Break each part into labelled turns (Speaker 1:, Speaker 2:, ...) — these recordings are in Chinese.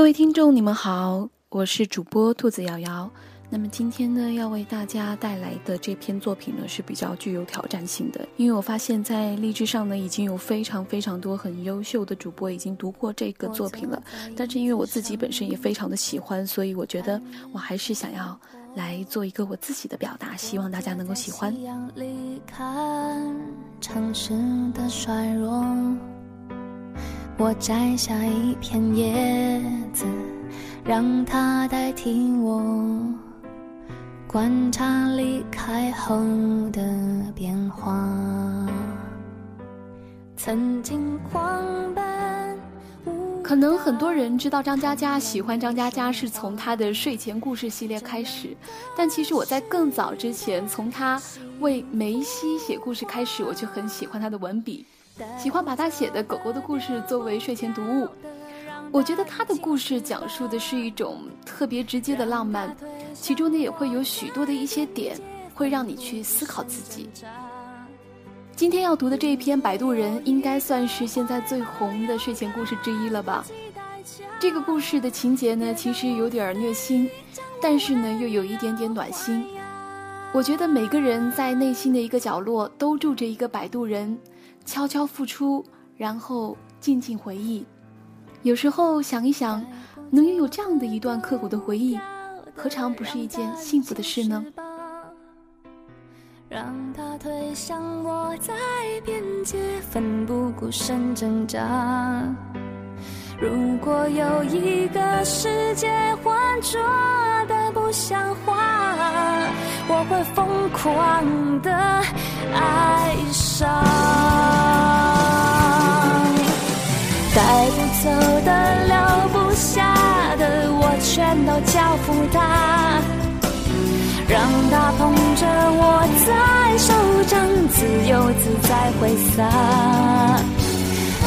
Speaker 1: 各位听众，你们好，我是主播兔子瑶瑶。那么今天呢，要为大家带来的这篇作品呢是比较具有挑战性的，因为我发现，在荔枝上呢已经有非常非常多很优秀的主播已经读过这个作品了，但是因为我自己本身也非常的喜欢，所以我觉得我还是想要来做一个我自己的表达，希望大家能够喜欢。城市的衰弱，我摘下一片叶子，让它代替我。观察离开后的变化。曾经狂奔。可能很多人知道张嘉佳，喜欢张嘉佳是从她的睡前故事系列开始，但其实我在更早之前，从她为梅西写故事开始，我就很喜欢她的文笔，喜欢把他写的狗狗的故事作为睡前读物。我觉得他的故事讲述的是一种特别直接的浪漫，其中呢也会有许多的一些点，会让你去思考自己。今天要读的这一篇《摆渡人》应该算是现在最红的睡前故事之一了吧？这个故事的情节呢，其实有点虐心，但是呢又有一点点暖心。我觉得每个人在内心的一个角落都住着一个摆渡人，悄悄付出，然后静静回忆。有时候想一想，能拥有这样的一段刻骨的回忆，何尝不是一件幸福的事呢？让他推向我在边界，奋不顾身挣扎。如果有一个世界浑浊的不像话，我会疯狂的爱上。带不走的、留不下的，我全都交付他，让他捧着我在手掌，自由自在挥洒。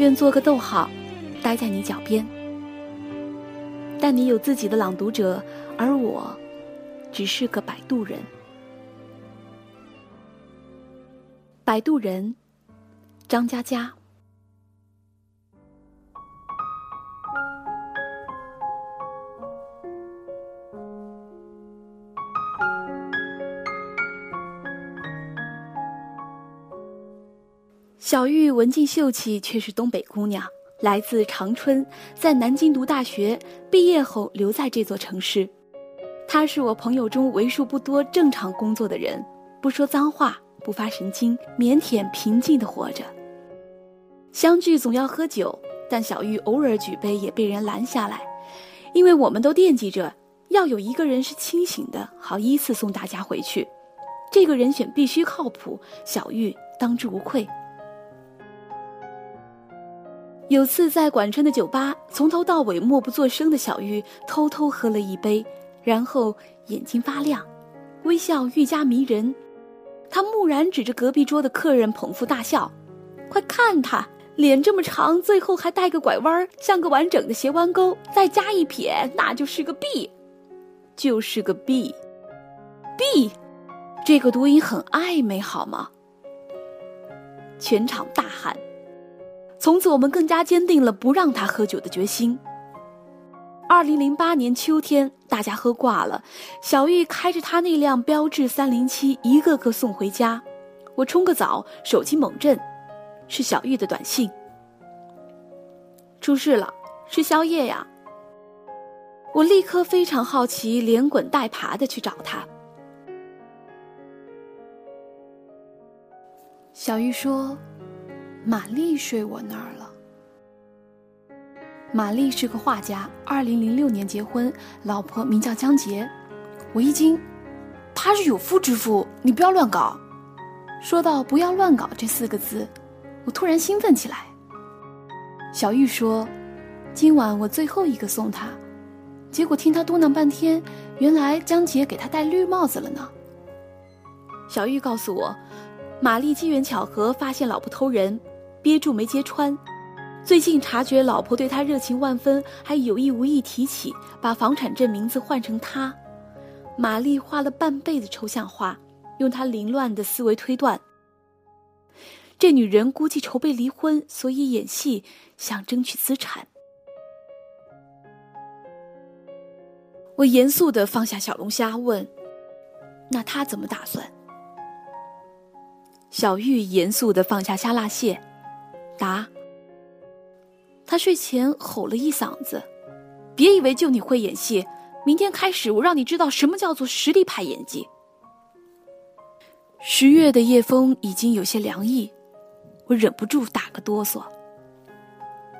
Speaker 1: 愿做个逗号，待在你脚边。但你有自己的朗读者，而我，只是个摆渡人。摆渡人，张嘉佳。小玉文静秀气，却是东北姑娘，来自长春，在南京读大学，毕业后留在这座城市。她是我朋友中为数不多正常工作的人，不说脏话，不发神经，腼腆平静的活着。相聚总要喝酒，但小玉偶尔举杯也被人拦下来，因为我们都惦记着要有一个人是清醒的，好依次送大家回去。这个人选必须靠谱，小玉当之无愧。有次在管川的酒吧，从头到尾默不作声的小玉偷偷喝了一杯，然后眼睛发亮，微笑愈加迷人。他木然指着隔壁桌的客人捧腹大笑：“快看他脸这么长，最后还带个拐弯儿，像个完整的斜弯钩，再加一撇，那就是个 B，就是个 B，B，这个读音很暧昧，好吗？”全场大喊。从此，我们更加坚定了不让他喝酒的决心。二零零八年秋天，大家喝挂了，小玉开着他那辆标致三零七，一个个送回家。我冲个澡，手机猛震，是小玉的短信：“出事了，吃宵夜呀！”我立刻非常好奇，连滚带爬的去找他。小玉说。玛丽睡我那儿了。玛丽是个画家，二零零六年结婚，老婆名叫江杰。我一惊，他是有夫之妇，你不要乱搞。说到“不要乱搞”这四个字，我突然兴奋起来。小玉说：“今晚我最后一个送他，结果听他嘟囔半天，原来江杰给他戴绿帽子了呢。小玉告诉我，玛丽机缘巧合发现老婆偷人，憋住没揭穿。最近察觉老婆对他热情万分，还有意无意提起把房产证名字换成他。玛丽画了半辈子抽象画，用她凌乱的思维推断。这女人估计筹备离婚，所以演戏，想争取资产。我严肃的放下小龙虾，问：“那他怎么打算？”小玉严肃的放下虾辣蟹，答：“他睡前吼了一嗓子，别以为就你会演戏。”明天开始，我让你知道什么叫做实力派演技。十月的夜风已经有些凉意，我忍不住打个哆嗦。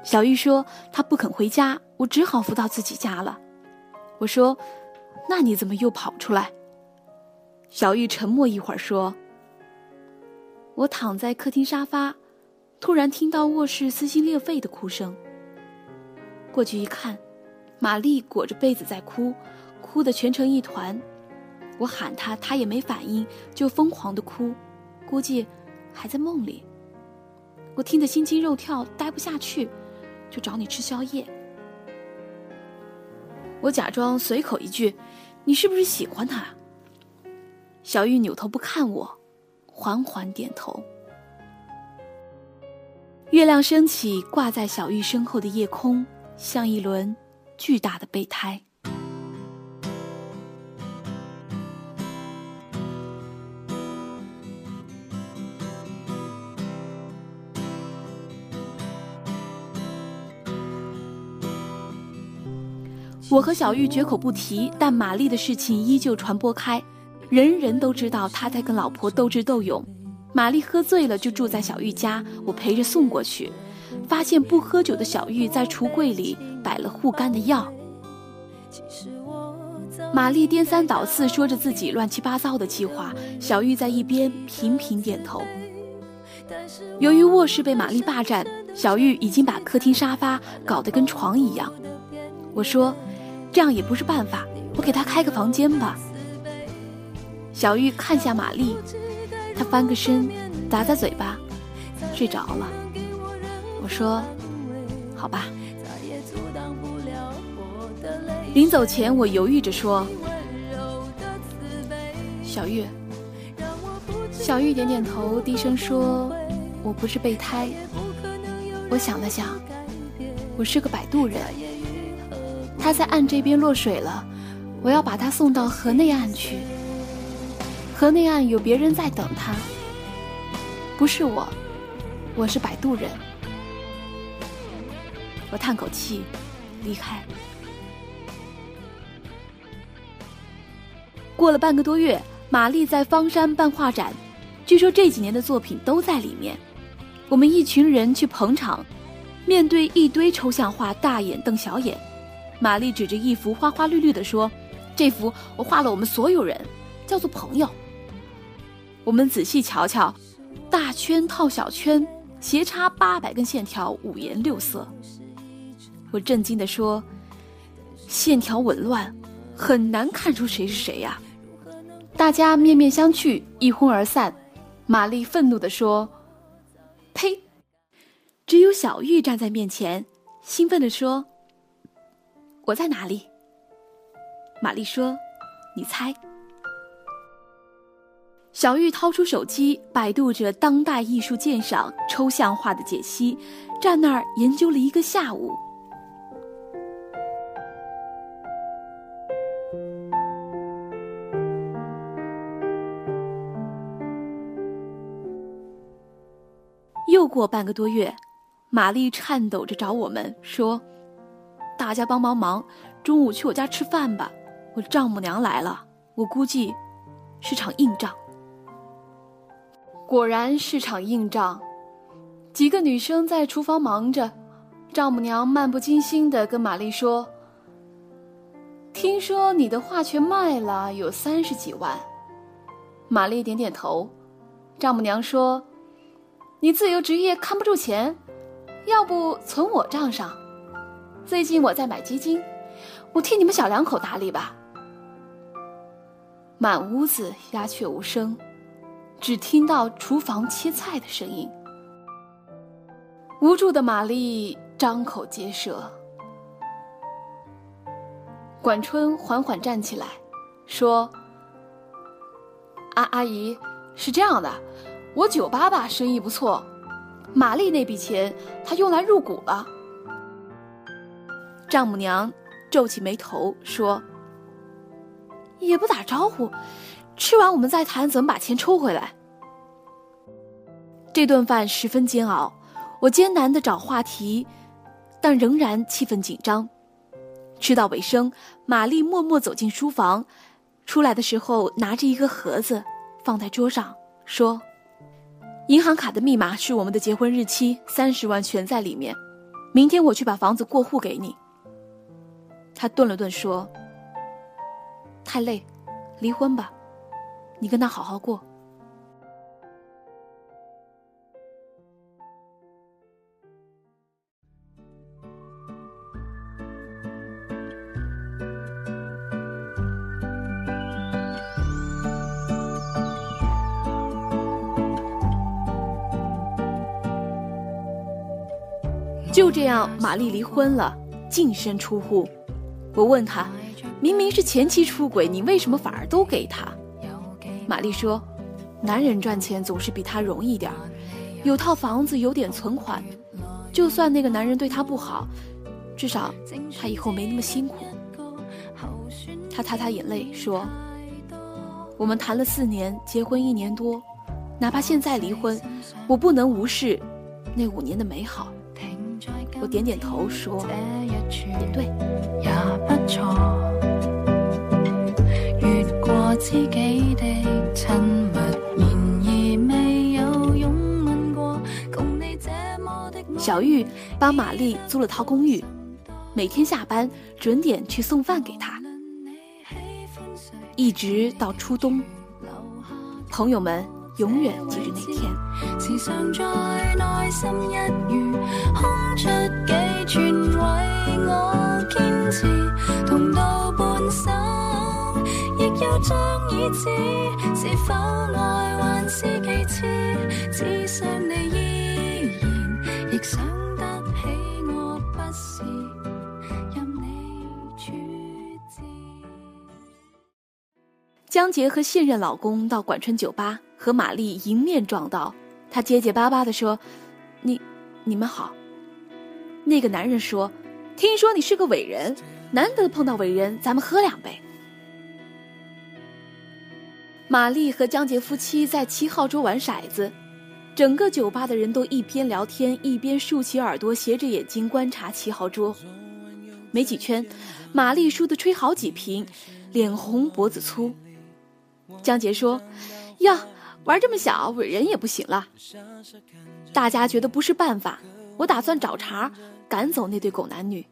Speaker 1: 小玉说她不肯回家，我只好扶到自己家了。我说：“那你怎么又跑出来？”小玉沉默一会儿说：“我躺在客厅沙发，突然听到卧室撕心裂肺的哭声。过去一看。”玛丽裹着被子在哭，哭得蜷成一团。我喊她，她也没反应，就疯狂的哭，估计还在梦里。我听得心惊肉跳，待不下去，就找你吃宵夜。我假装随口一句：“你是不是喜欢他？”小玉扭头不看我，缓缓点头。月亮升起，挂在小玉身后的夜空，像一轮。巨大的备胎。我和小玉绝口不提，但玛丽的事情依旧传播开，人人都知道他在跟老婆斗智斗勇。玛丽喝醉了就住在小玉家，我陪着送过去。发现不喝酒的小玉在橱柜里摆了护肝的药。玛丽颠三倒四说着自己乱七八糟的计划，小玉在一边频频点头。由于卧室被玛丽霸占，小玉已经把客厅沙发搞得跟床一样。我说：“这样也不是办法，我给她开个房间吧。”小玉看向玛丽，他翻个身，咂咂嘴巴，睡着了。我说：“好吧。”临走前，我犹豫着说：“小玉。”小玉点点头，低声说：“我不是备胎。”我想了想，我是个摆渡人。他在岸这边落水了，我要把他送到河内岸去。河内岸有别人在等他，不是我，我是摆渡人。我叹口气，离开。过了半个多月，玛丽在方山办画展，据说这几年的作品都在里面。我们一群人去捧场，面对一堆抽象画，大眼瞪小眼。玛丽指着一幅花花绿绿的说：“这幅我画了我们所有人，叫做朋友。”我们仔细瞧瞧，大圈套小圈，斜插八百根线条，五颜六色。我震惊地说：“线条紊乱，很难看出谁是谁呀。”大家面面相觑，一哄而散。玛丽愤怒地说：“呸！”只有小玉站在面前，兴奋地说：“我在哪里？”玛丽说：“你猜。”小玉掏出手机，百度着当代艺术鉴赏、抽象画的解析，站那儿研究了一个下午。又过半个多月，玛丽颤抖着找我们说：“大家帮帮忙，中午去我家吃饭吧。我丈母娘来了，我估计是场硬仗。”果然是场硬仗。几个女生在厨房忙着，丈母娘漫不经心地跟玛丽说：“听说你的画全卖了，有三十几万。”玛丽点点头。丈母娘说。你自由职业看不住钱，要不存我账上？最近我在买基金，我替你们小两口打理吧。”满屋子鸦雀无声，只听到厨房切菜的声音。无助的玛丽张口结舌。管春缓缓站起来，说：“阿阿姨，是这样的，我酒吧吧生意不错，玛丽那笔钱她用来入股了。”丈母娘皱起眉头说：“也不打招呼，吃完我们再谈怎么把钱抽回来。”这顿饭十分煎熬，我艰难的找话题，但仍然气氛紧张。吃到尾声，玛丽默默走进书房，出来的时候拿着一个盒子，放在桌上，说：“银行卡的密码是我们的结婚日期，三十万全在里面。明天我去把房子过户给你。”他顿了顿，说：“太累，离婚吧，你跟他好好过。”就这样，玛丽离婚了，净身出户。我问他，明明是前妻出轨，你为什么反而都给他？玛丽说，男人赚钱总是比她容易点儿，有套房子，有点存款，就算那个男人对她不好，至少她以后没那么辛苦。她擦擦眼泪说，我们谈了四年，结婚一年多，哪怕现在离婚，我不能无视那五年的美好。我点点头说：“也对。”小玉帮玛丽租了套公寓，每天下班准点去送饭给她，一直到初冬。朋友们。永远记住那天。亦要将已知是否爱还是其次，只想你依然，亦想得起我不是任你处置。江杰和现任老公到管春酒吧。和玛丽迎面撞到，他结结巴巴的说：“你，你们好。”那个男人说：“听说你是个伟人，难得碰到伟人，咱们喝两杯。”玛丽和江杰夫妻在七号桌玩骰子，整个酒吧的人都一边聊天一边竖起耳朵，斜着眼睛观察七号桌。没几圈，玛丽输得吹好几瓶，脸红脖子粗。江杰说：“呀。”玩这么小，伟人也不行了。大家觉得不是办法，我打算找茬赶走那对狗男女。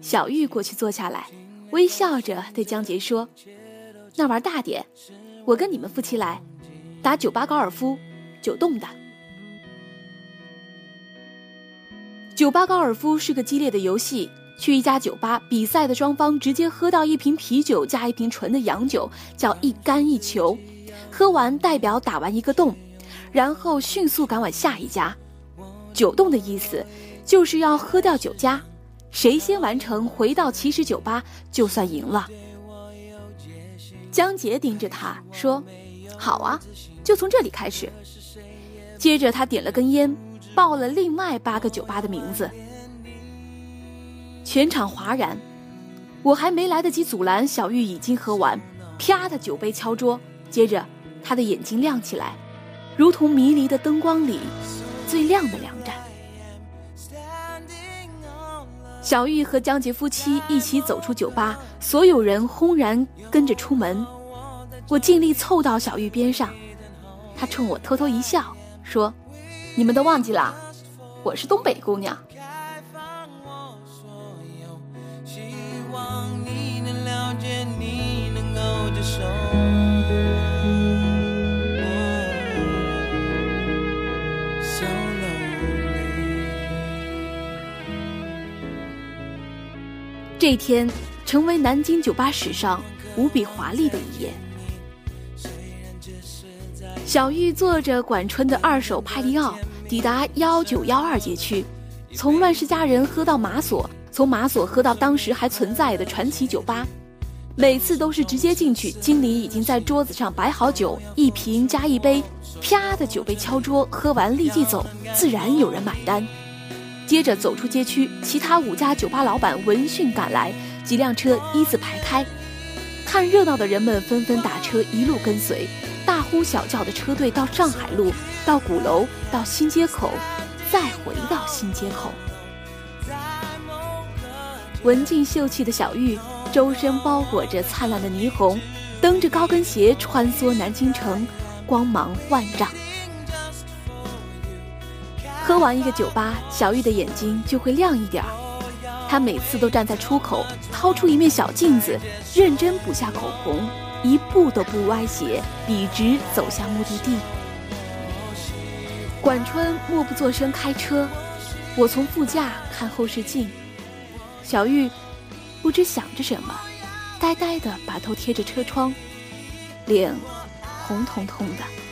Speaker 1: 小玉过去坐下来，微笑着对江杰说：“那玩大点，我跟你们夫妻来打酒吧高尔夫，九洞的。酒吧高尔夫是个激烈的游戏，去一家酒吧比赛的双方直接喝到一瓶啤酒加一瓶纯的洋酒，叫一干一球。”喝完代表打完一个洞，然后迅速赶往下一家。九洞的意思就是要喝掉九家，谁先完成回到起始酒吧就算赢了。江杰盯着他说：“好啊，就从这里开始。”接着他点了根烟，报了另外八个酒吧的名字。全场哗然，我还没来得及阻拦，小玉已经喝完，啪的酒杯敲桌，接着。他的眼睛亮起来，如同迷离的灯光里最亮的两盏。小玉和江杰夫妻一起走出酒吧，所有人轰然跟着出门。我尽力凑到小玉边上，她冲我偷偷一笑，说：“你们都忘记了，我是东北姑娘。”这一天成为南京酒吧史上无比华丽的一页。小玉坐着管春的二手派利奥，抵达幺九幺二街区，从乱世佳人喝到马索，从马索喝到当时还存在的传奇酒吧。每次都是直接进去，经理已经在桌子上摆好酒，一瓶加一杯，啪的酒杯敲桌，喝完立即走，自然有人买单。接着走出街区，其他五家酒吧老板闻讯赶来，几辆车一字排开，看热闹的人们纷纷打车一路跟随，大呼小叫的车队到上海路，到鼓楼，到新街口，再回到新街口。文静秀气的小玉。周身包裹着灿烂的霓虹，蹬着高跟鞋穿梭南京城，光芒万丈。喝完一个酒吧，小玉的眼睛就会亮一点儿。她每次都站在出口，掏出一面小镜子，认真补下口红，一步都不歪斜，笔直走向目的地。管春默不作声开车，我从副驾看后视镜，小玉。不知想着什么，呆呆的把头贴着车窗，脸红彤彤的。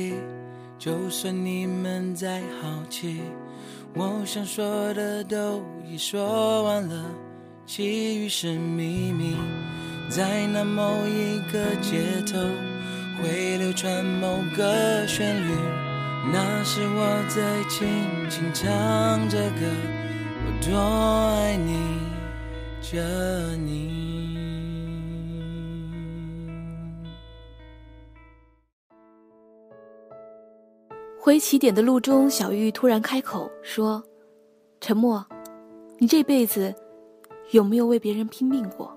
Speaker 2: 就算你们再好奇，我想说的都已说完了，其余是秘密。在那某一个街头，会流传某个旋律，那是我在轻轻唱着歌，我多爱你，着你。
Speaker 1: 回起点的路中，小玉突然开口说：“沉默，你这辈子有没有为别人拼命过？”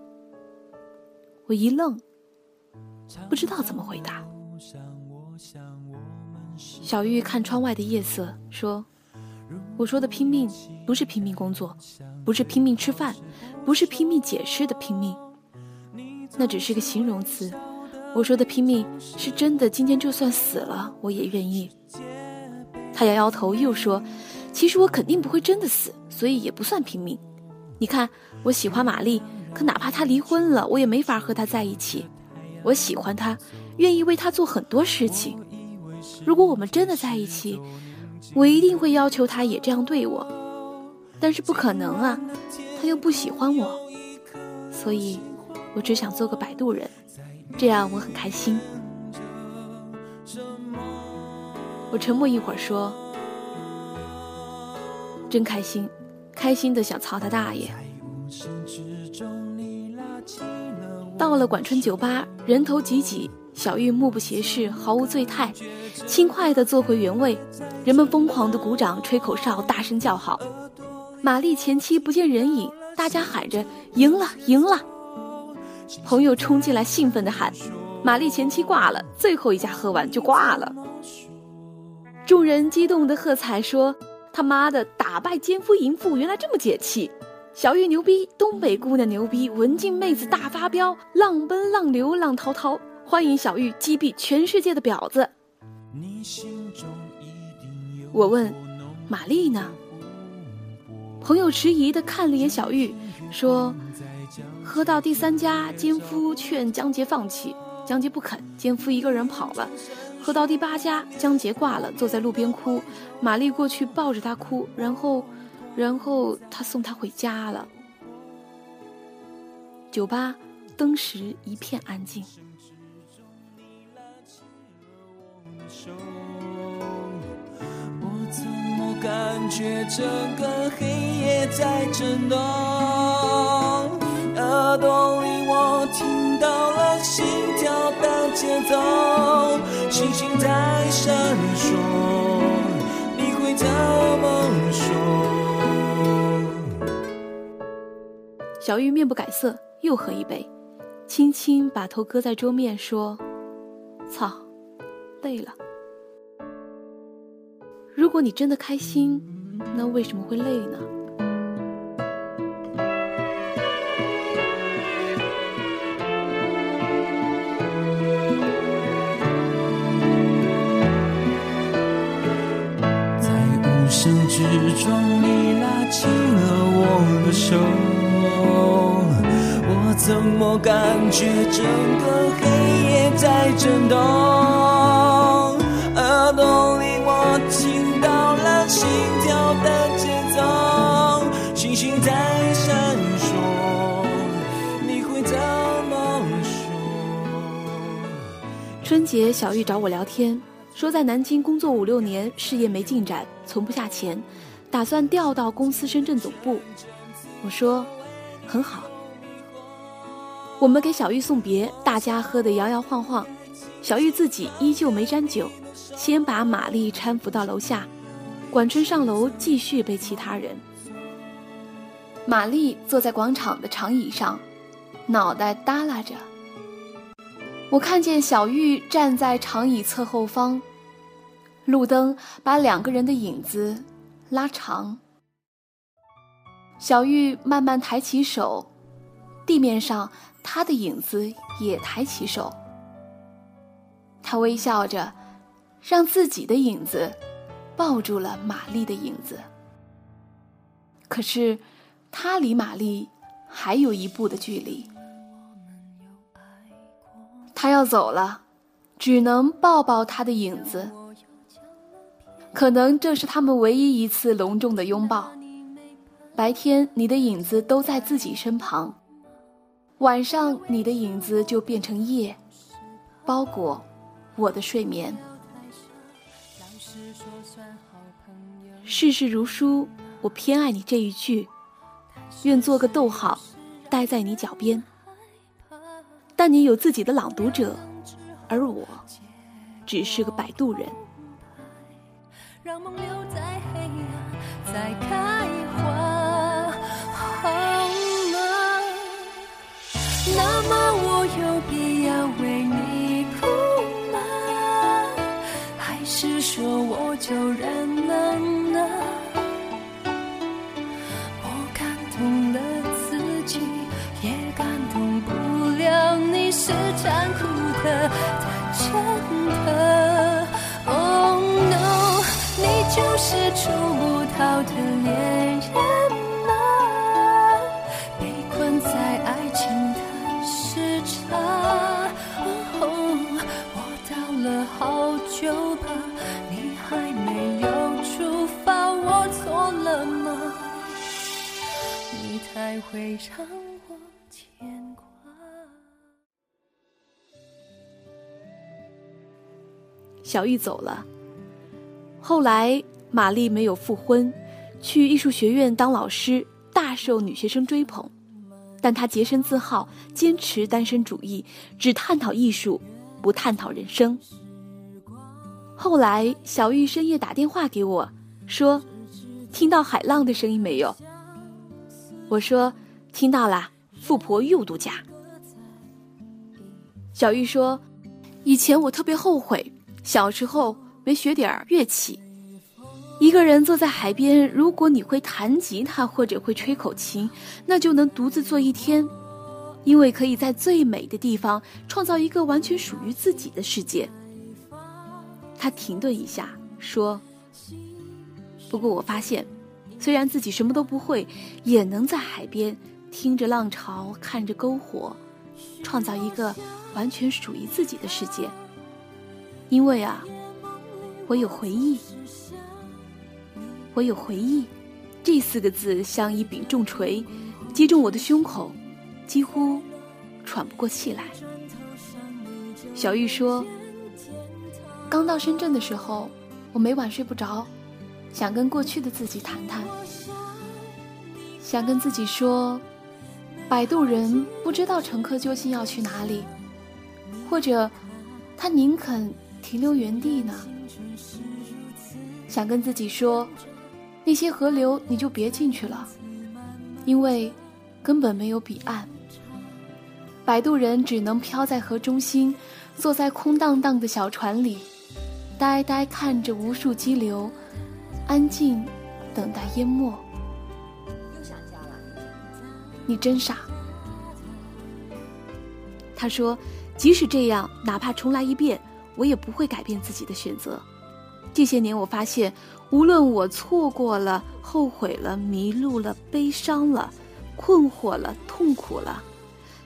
Speaker 1: 我一愣，不知道怎么回答。小玉看窗外的夜色，说：“我说的拼命，不是拼命工作，不是拼命吃饭，不是拼命解释的拼命，那只是个形容词。我说的拼命，是真的。今天就算死了，我也愿意。”他摇摇头，又说：“其实我肯定不会真的死，所以也不算拼命。你看，我喜欢玛丽，可哪怕她离婚了，我也没法和她在一起。我喜欢她，愿意为她做很多事情。如果我们真的在一起，我一定会要求她也这样对我。但是不可能啊，她又不喜欢我，所以，我只想做个摆渡人，这样我很开心。”我沉默一会儿，说：“真开心，开心的想操他大爷。”到了管春酒吧，人头挤挤，小玉目不斜视，毫无醉态，轻快地坐回原位。人们疯狂地鼓掌、吹口哨、大声叫好。玛丽前妻不见人影，大家喊着：“赢了，赢了！”朋友冲进来，兴奋地喊：“玛丽前妻挂了，最后一家喝完就挂了。”众人激动的喝彩说：“他妈的，打败奸夫淫妇，原来这么解气！小玉牛逼，东北姑娘牛逼，文静妹子大发飙，浪奔浪流浪滔滔，欢迎小玉击毙全世界的婊子。”我问：“玛丽呢？”朋友迟疑的看了眼小玉，说：“喝到第三家，奸夫劝江杰放弃，江杰不肯，奸夫一个人跑了。”喝到第八家，江杰挂了，坐在路边哭。玛丽过去抱着他哭，然后，然后他送他回家了。酒吧当时一片安静。
Speaker 2: 我怎么感觉整个黑夜在震动？耳朵。心跳的节奏，星星在闪烁，你会怎么说？
Speaker 1: 小玉面不改色，又喝一杯，轻轻把头搁在桌面，说：“操，累了。如果你真的开心，那为什么会累呢？”
Speaker 2: 中，你拉起了我的手，我怎么感觉整个黑夜在震动？耳朵里我听到了心跳的节奏，星星在闪烁，你会怎么说？
Speaker 1: 春节，小玉找我聊天。说在南京工作五六年，事业没进展，存不下钱，打算调到公司深圳总部。我说，很好。我们给小玉送别，大家喝得摇摇晃晃，小玉自己依旧没沾酒，先把玛丽搀扶到楼下，管春上楼继续背其他人。玛丽坐在广场的长椅上，脑袋耷拉着。我看见小玉站在长椅侧后方，路灯把两个人的影子拉长。小玉慢慢抬起手，地面上她的影子也抬起手。她微笑着，让自己的影子抱住了玛丽的影子。可是，她离玛丽还有一步的距离。他要走了，只能抱抱他的影子。可能这是他们唯一一次隆重的拥抱。白天你的影子都在自己身旁，晚上你的影子就变成夜，包裹我的睡眠。世事如书，我偏爱你这一句，愿做个逗号，待在你脚边。但你有自己的朗读者，而我只是个摆渡人。让梦留在黑暗，再开花，好吗？那么我有必要为你哭吗？还是说我就认了呢？我感动了自己，也感动不了你，是残酷的，太真的。是触不到的恋人吗？被困在爱情的时差。我到了好久吧，你还没有出发，我错了吗？你才会让我牵挂。小玉走了，后来玛丽没有复婚，去艺术学院当老师，大受女学生追捧。但她洁身自好，坚持单身主义，只探讨艺术，不探讨人生。后来小玉深夜打电话给我，说：“听到海浪的声音没有？”我说：“听到啦，富婆又度假。”小玉说：“以前我特别后悔。”小时候没学点乐器，一个人坐在海边。如果你会弹吉他或者会吹口琴，那就能独自坐一天，因为可以在最美的地方创造一个完全属于自己的世界。他停顿一下说：“不过我发现，虽然自己什么都不会，也能在海边听着浪潮，看着篝火，创造一个完全属于自己的世界。”因为啊，我有回忆，我有回忆，这四个字像一柄重锤，击中我的胸口，几乎喘不过气来。小玉说：“刚到深圳的时候，我每晚睡不着，想跟过去的自己谈谈，想跟自己说，摆渡人不知道乘客究竟要去哪里，或者他宁肯停留原地呢？想跟自己说，那些河流你就别进去了，因为根本没有彼岸。摆渡人只能漂在河中心，坐在空荡荡的小船里，呆呆看着无数激流，安静等待淹没。
Speaker 3: 又想家了？
Speaker 1: 你真傻。他说：“即使这样，哪怕重来一遍，我也不会改变自己的选择。这些年，我发现，无论我错过了、后悔了、迷路了、悲伤了、困惑了、痛苦了，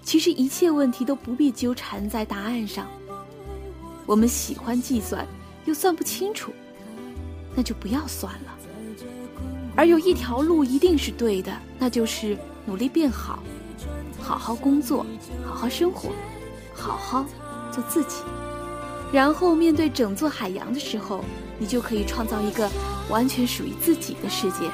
Speaker 1: 其实一切问题都不必纠缠在答案上。我们喜欢计算，又算不清楚，那就不要算了。而有一条路一定是对的，那就是努力变好。”好好工作，好好生活，好好做自己，然后面对整座海洋的时候，你就可以创造一个完全属于自己的世界。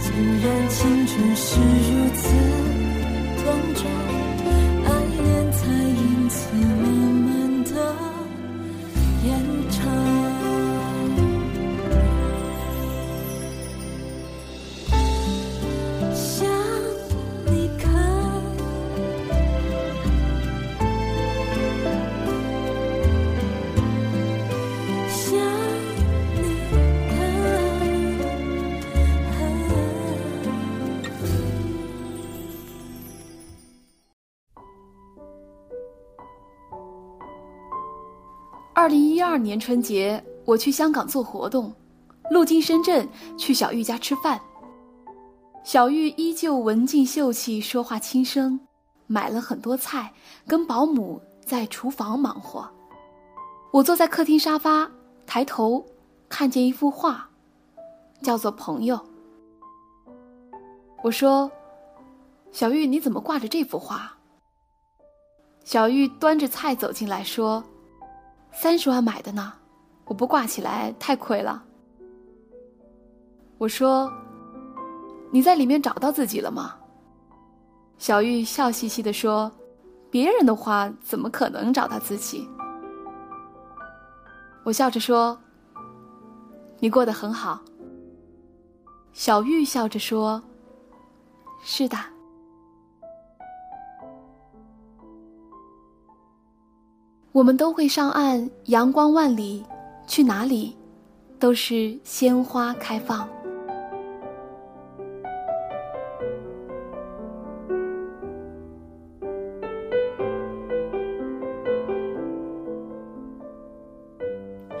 Speaker 4: 既然青春是如此短暂，
Speaker 1: 二年春节，我去香港做活动，路经深圳，去小玉家吃饭。小玉依旧文静秀气，说话轻声，买了很多菜，跟保姆在厨房忙活。我坐在客厅沙发，抬头看见一幅画，叫做《朋友》。我说：“小玉，你怎么挂着这幅画？”小玉端着菜走进来说。三十万买的呢，我不挂起来太亏了。我说：“你在里面找到自己了吗？”小玉笑嘻嘻的说：“别人的话怎么可能找到自己？”我笑着说：“你过得很好。”小玉笑着说：“是的。”我们都会上岸，阳光万里，去哪里，都是鲜花开放。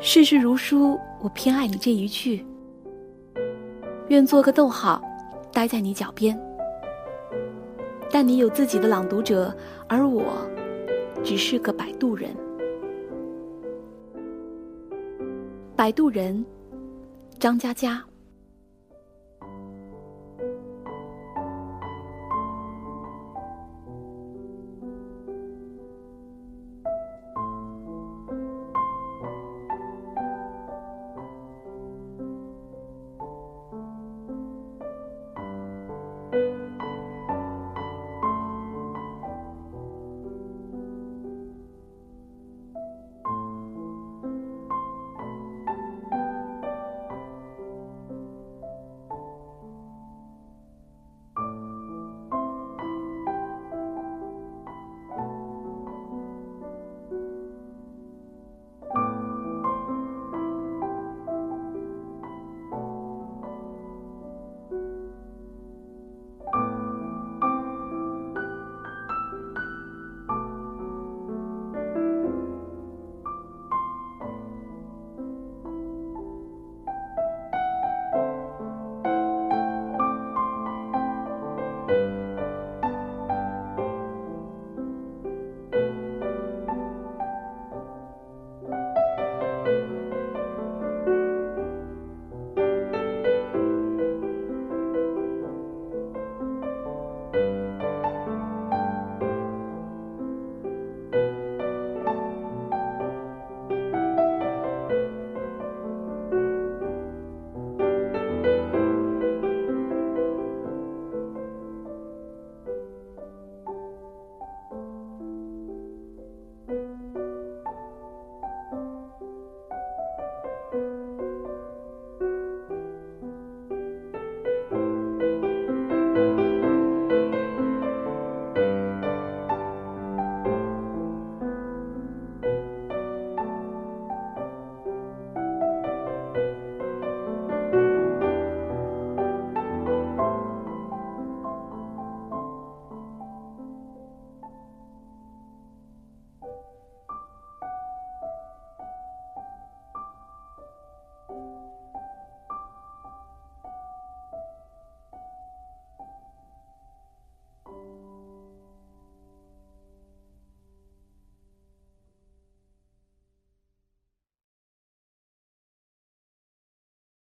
Speaker 1: 世事如书，我偏爱你这一句。愿做个逗号，待在你脚边。但你有自己的朗读者，而我。只是个摆渡人，摆渡人，张嘉佳。